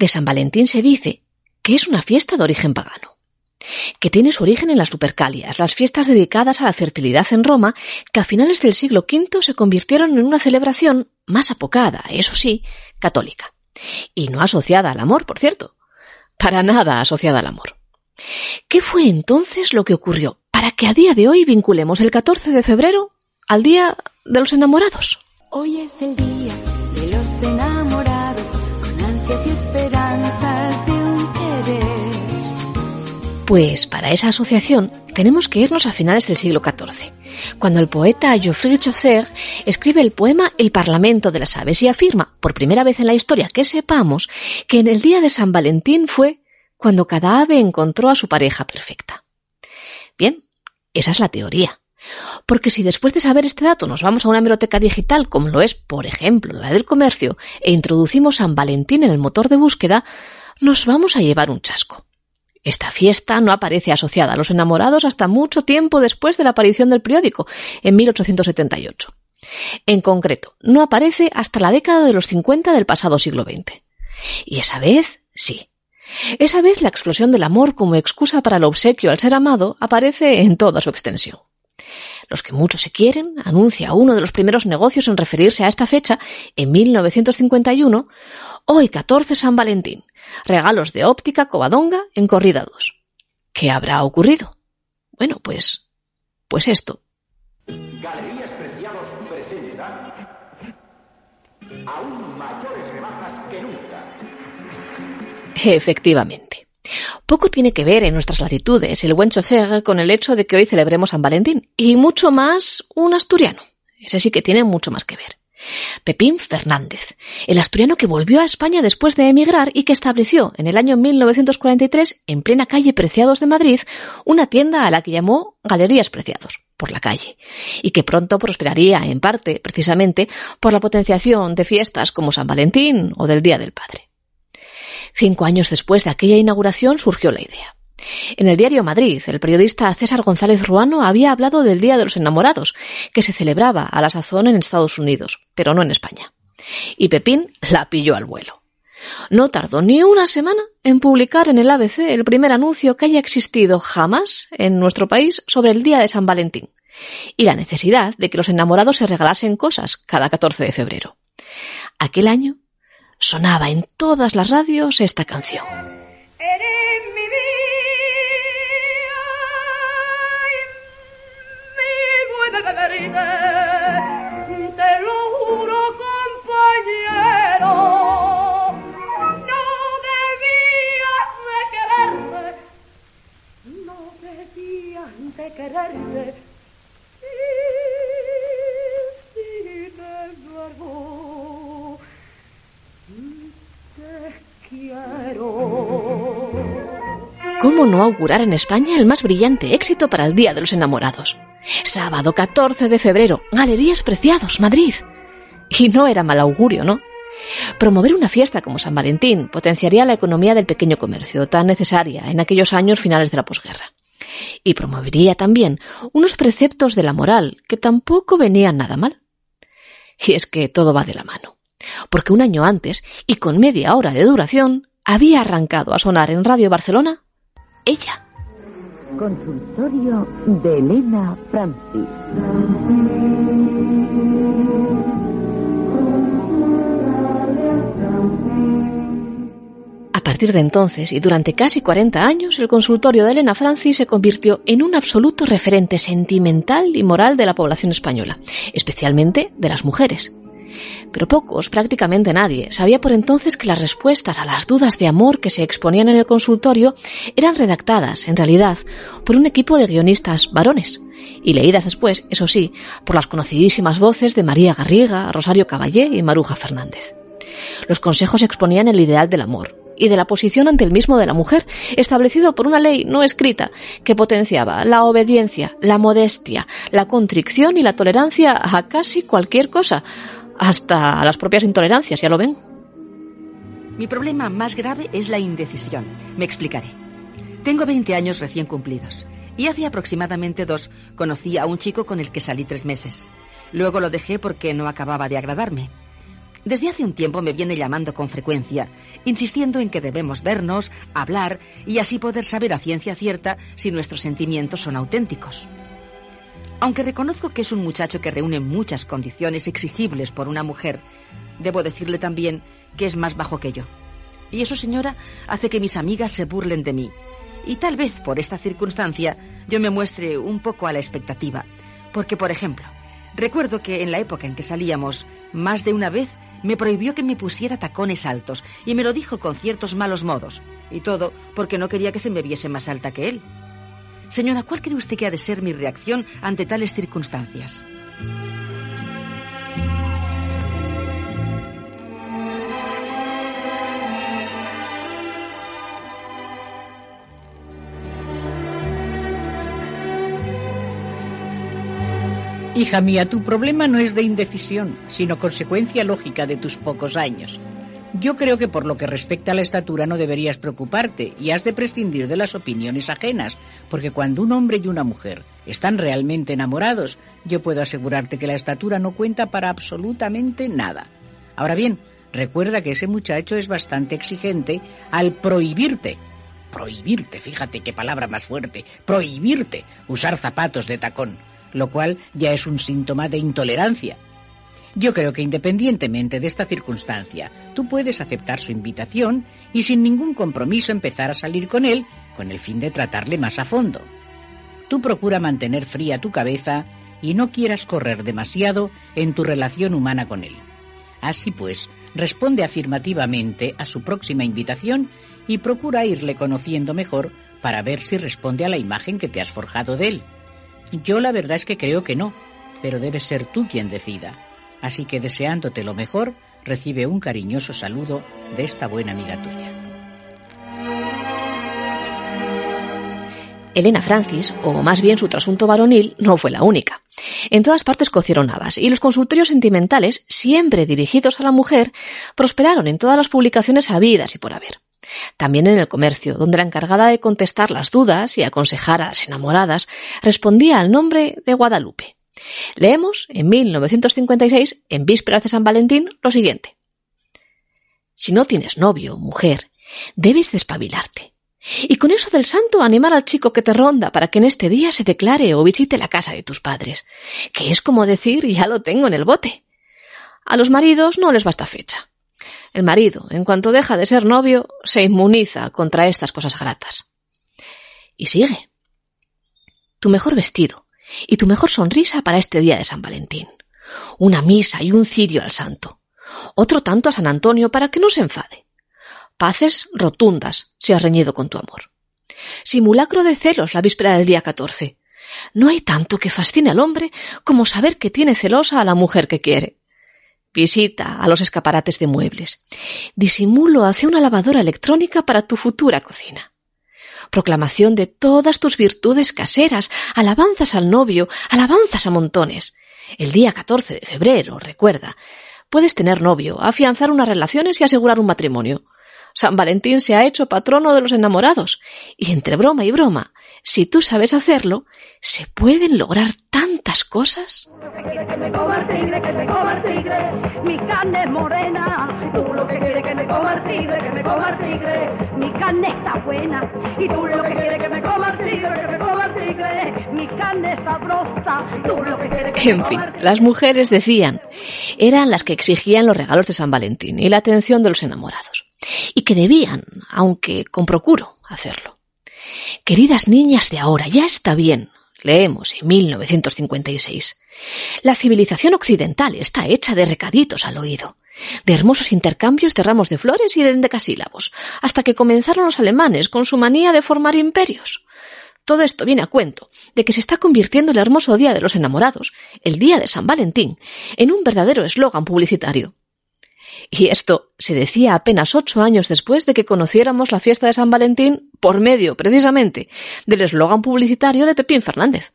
De San Valentín se dice que es una fiesta de origen pagano, que tiene su origen en las Lupercalias, las fiestas dedicadas a la fertilidad en Roma, que a finales del siglo V se convirtieron en una celebración más apocada, eso sí, católica. Y no asociada al amor, por cierto. Para nada asociada al amor. ¿Qué fue entonces lo que ocurrió para que a día de hoy vinculemos el 14 de febrero al Día de los Enamorados? Hoy es el día de. Pues para esa asociación tenemos que irnos a finales del siglo XIV, cuando el poeta Geoffrey Chaucer escribe el poema El Parlamento de las Aves y afirma, por primera vez en la historia que sepamos, que en el día de San Valentín fue cuando cada ave encontró a su pareja perfecta. Bien, esa es la teoría. Porque si después de saber este dato nos vamos a una hemeroteca digital, como lo es, por ejemplo, la del comercio, e introducimos San Valentín en el motor de búsqueda, nos vamos a llevar un chasco. Esta fiesta no aparece asociada a los enamorados hasta mucho tiempo después de la aparición del periódico, en 1878. En concreto, no aparece hasta la década de los 50 del pasado siglo XX. Y esa vez, sí, esa vez la explosión del amor como excusa para el obsequio al ser amado aparece en toda su extensión. Los que mucho se quieren anuncia uno de los primeros negocios en referirse a esta fecha en 1951, hoy 14 San Valentín, regalos de óptica Covadonga en corrida 2. ¿Qué habrá ocurrido? Bueno, pues, pues esto. Galerías Preciados presenta aún mayores rebajas que nunca. Efectivamente. Poco tiene que ver en nuestras latitudes el buen chocer con el hecho de que hoy celebremos San Valentín, y mucho más un asturiano. Ese sí que tiene mucho más que ver. Pepín Fernández, el asturiano que volvió a España después de emigrar y que estableció en el año 1943, en plena calle Preciados de Madrid, una tienda a la que llamó Galerías Preciados, por la calle, y que pronto prosperaría en parte, precisamente, por la potenciación de fiestas como San Valentín o del Día del Padre. Cinco años después de aquella inauguración surgió la idea. En el diario Madrid, el periodista César González Ruano había hablado del Día de los Enamorados, que se celebraba a la sazón en Estados Unidos, pero no en España. Y Pepín la pilló al vuelo. No tardó ni una semana en publicar en el ABC el primer anuncio que haya existido jamás en nuestro país sobre el Día de San Valentín y la necesidad de que los enamorados se regalasen cosas cada 14 de febrero. Aquel año sonaba en todas las radios esta canción. ¿Cómo no augurar en España el más brillante éxito para el Día de los Enamorados? Sábado 14 de febrero, Galerías Preciados, Madrid. Y no era mal augurio, ¿no? Promover una fiesta como San Valentín potenciaría la economía del pequeño comercio, tan necesaria en aquellos años finales de la posguerra. Y promovería también unos preceptos de la moral que tampoco venían nada mal. Y es que todo va de la mano. Porque un año antes, y con media hora de duración, había arrancado a sonar en Radio Barcelona ella. Consultorio de Elena Francis. A partir de entonces y durante casi 40 años, el consultorio de Elena Francis se convirtió en un absoluto referente sentimental y moral de la población española, especialmente de las mujeres. Pero pocos, prácticamente nadie, sabía por entonces que las respuestas a las dudas de amor que se exponían en el consultorio eran redactadas, en realidad, por un equipo de guionistas varones, y leídas después, eso sí, por las conocidísimas voces de María Garriga, Rosario Caballé y Maruja Fernández. Los consejos exponían el ideal del amor y de la posición ante el mismo de la mujer, establecido por una ley no escrita que potenciaba la obediencia, la modestia, la contrición y la tolerancia a casi cualquier cosa, hasta las propias intolerancias, ya lo ven. Mi problema más grave es la indecisión. Me explicaré. Tengo 20 años recién cumplidos. Y hace aproximadamente dos conocí a un chico con el que salí tres meses. Luego lo dejé porque no acababa de agradarme. Desde hace un tiempo me viene llamando con frecuencia, insistiendo en que debemos vernos, hablar y así poder saber a ciencia cierta si nuestros sentimientos son auténticos. Aunque reconozco que es un muchacho que reúne muchas condiciones exigibles por una mujer, debo decirle también que es más bajo que yo. Y eso, señora, hace que mis amigas se burlen de mí. Y tal vez por esta circunstancia yo me muestre un poco a la expectativa. Porque, por ejemplo, recuerdo que en la época en que salíamos, más de una vez me prohibió que me pusiera tacones altos y me lo dijo con ciertos malos modos. Y todo porque no quería que se me viese más alta que él. Señora, ¿cuál cree usted que ha de ser mi reacción ante tales circunstancias? Hija mía, tu problema no es de indecisión, sino consecuencia lógica de tus pocos años. Yo creo que por lo que respecta a la estatura no deberías preocuparte y has de prescindir de las opiniones ajenas, porque cuando un hombre y una mujer están realmente enamorados, yo puedo asegurarte que la estatura no cuenta para absolutamente nada. Ahora bien, recuerda que ese muchacho es bastante exigente al prohibirte, prohibirte, fíjate qué palabra más fuerte, prohibirte usar zapatos de tacón lo cual ya es un síntoma de intolerancia. Yo creo que independientemente de esta circunstancia, tú puedes aceptar su invitación y sin ningún compromiso empezar a salir con él con el fin de tratarle más a fondo. Tú procura mantener fría tu cabeza y no quieras correr demasiado en tu relación humana con él. Así pues, responde afirmativamente a su próxima invitación y procura irle conociendo mejor para ver si responde a la imagen que te has forjado de él. Yo la verdad es que creo que no, pero debes ser tú quien decida. Así que deseándote lo mejor, recibe un cariñoso saludo de esta buena amiga tuya. Elena Francis, o más bien su trasunto varonil, no fue la única. En todas partes cocieron habas, y los consultorios sentimentales, siempre dirigidos a la mujer, prosperaron en todas las publicaciones habidas y por haber. También en el comercio, donde la encargada de contestar las dudas y aconsejar a las enamoradas respondía al nombre de Guadalupe. Leemos en 1956, en vísperas de San Valentín, lo siguiente. Si no tienes novio, mujer, debes despabilarte. Y con eso del santo animar al chico que te ronda para que en este día se declare o visite la casa de tus padres, que es como decir ya lo tengo en el bote. A los maridos no les basta fecha. El marido, en cuanto deja de ser novio, se inmuniza contra estas cosas gratas. Y sigue. Tu mejor vestido y tu mejor sonrisa para este día de San Valentín. Una misa y un cirio al santo. Otro tanto a San Antonio para que no se enfade. Paces rotundas si has reñido con tu amor. Simulacro de celos la víspera del día 14. No hay tanto que fascine al hombre como saber que tiene celosa a la mujer que quiere. Visita a los escaparates de muebles. Disimulo hacia una lavadora electrónica para tu futura cocina. Proclamación de todas tus virtudes caseras, alabanzas al novio, alabanzas a montones. El día 14 de febrero, recuerda, puedes tener novio, afianzar unas relaciones y asegurar un matrimonio. San Valentín se ha hecho patrono de los enamorados, y entre broma y broma, si tú sabes hacerlo, se pueden lograr tantas cosas. Tú lo que quieres que me coma el tigre, que me coma el tigre. Mi carne está buena, y tú lo que quieres que me coma el tigre, que me coma el tigre. Mi carne es sabrosa, tú lo que quieres que En fin, las mujeres decían, eran las que exigían los regalos de San Valentín y la atención de los enamorados. Y que debían, aunque con procuro, hacerlo. Queridas niñas de ahora, ya está bien. Leemos en 1956. La civilización occidental está hecha de recaditos al oído, de hermosos intercambios de ramos de flores y de endecasílabos, hasta que comenzaron los alemanes con su manía de formar imperios. Todo esto viene a cuento de que se está convirtiendo el hermoso Día de los Enamorados, el Día de San Valentín, en un verdadero eslogan publicitario. Y esto se decía apenas ocho años después de que conociéramos la fiesta de San Valentín por medio, precisamente, del eslogan publicitario de Pepín Fernández.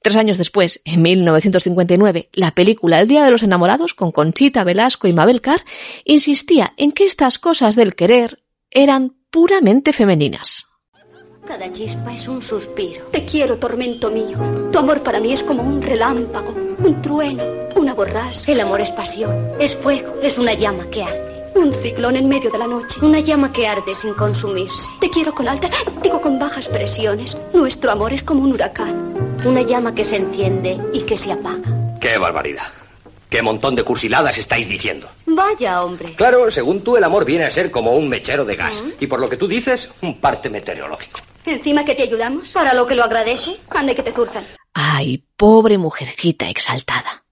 Tres años después, en 1959, la película El Día de los Enamorados, con Conchita Velasco y Mabel Carr, insistía en que estas cosas del querer eran puramente femeninas. Cada chispa es un suspiro. Te quiero, tormento mío. Tu amor para mí es como un relámpago, un trueno, una borrasca. El amor es pasión, es fuego, es una llama que arde. Un ciclón en medio de la noche. Una llama que arde sin consumirse. Te quiero con altas, digo con bajas presiones. Nuestro amor es como un huracán. Una llama que se enciende y que se apaga. ¡Qué barbaridad! ¡Qué montón de cursiladas estáis diciendo! Vaya, hombre. Claro, según tú, el amor viene a ser como un mechero de gas. Y por lo que tú dices, un parte meteorológico. Encima que te ayudamos. ¿Para lo que lo agradece? Ande que te zurcan. Ay, pobre mujercita exaltada.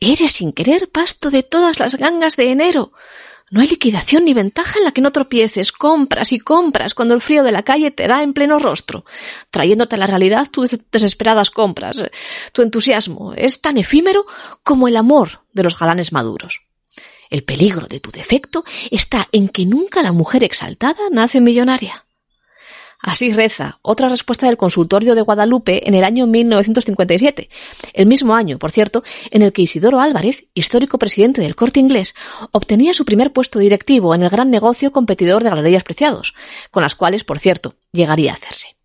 Eres sin querer pasto de todas las gangas de enero. No hay liquidación ni ventaja en la que no tropieces, compras y compras cuando el frío de la calle te da en pleno rostro, trayéndote a la realidad tus desesperadas compras. Tu entusiasmo es tan efímero como el amor de los galanes maduros. El peligro de tu defecto está en que nunca la mujer exaltada nace millonaria. Así reza otra respuesta del consultorio de Guadalupe en el año 1957, el mismo año, por cierto, en el que Isidoro Álvarez, histórico presidente del corte inglés, obtenía su primer puesto directivo en el gran negocio competidor de galerías preciados, con las cuales, por cierto, llegaría a hacerse.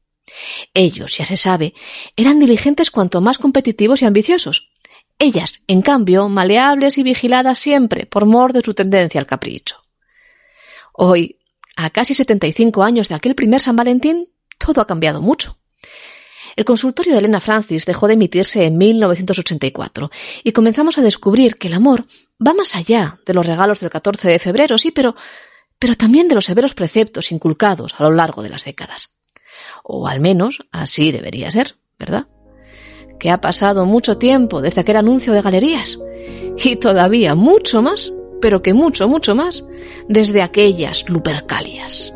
Ellos, ya se sabe, eran diligentes cuanto más competitivos y ambiciosos. Ellas, en cambio, maleables y vigiladas siempre por mor de su tendencia al capricho. Hoy, a casi 75 años de aquel primer San Valentín, todo ha cambiado mucho. El consultorio de Elena Francis dejó de emitirse en 1984 y comenzamos a descubrir que el amor va más allá de los regalos del 14 de febrero, sí, pero, pero también de los severos preceptos inculcados a lo largo de las décadas. O al menos así debería ser, ¿verdad? Que ha pasado mucho tiempo desde aquel anuncio de galerías y todavía mucho más pero que mucho, mucho más desde aquellas Lupercalias.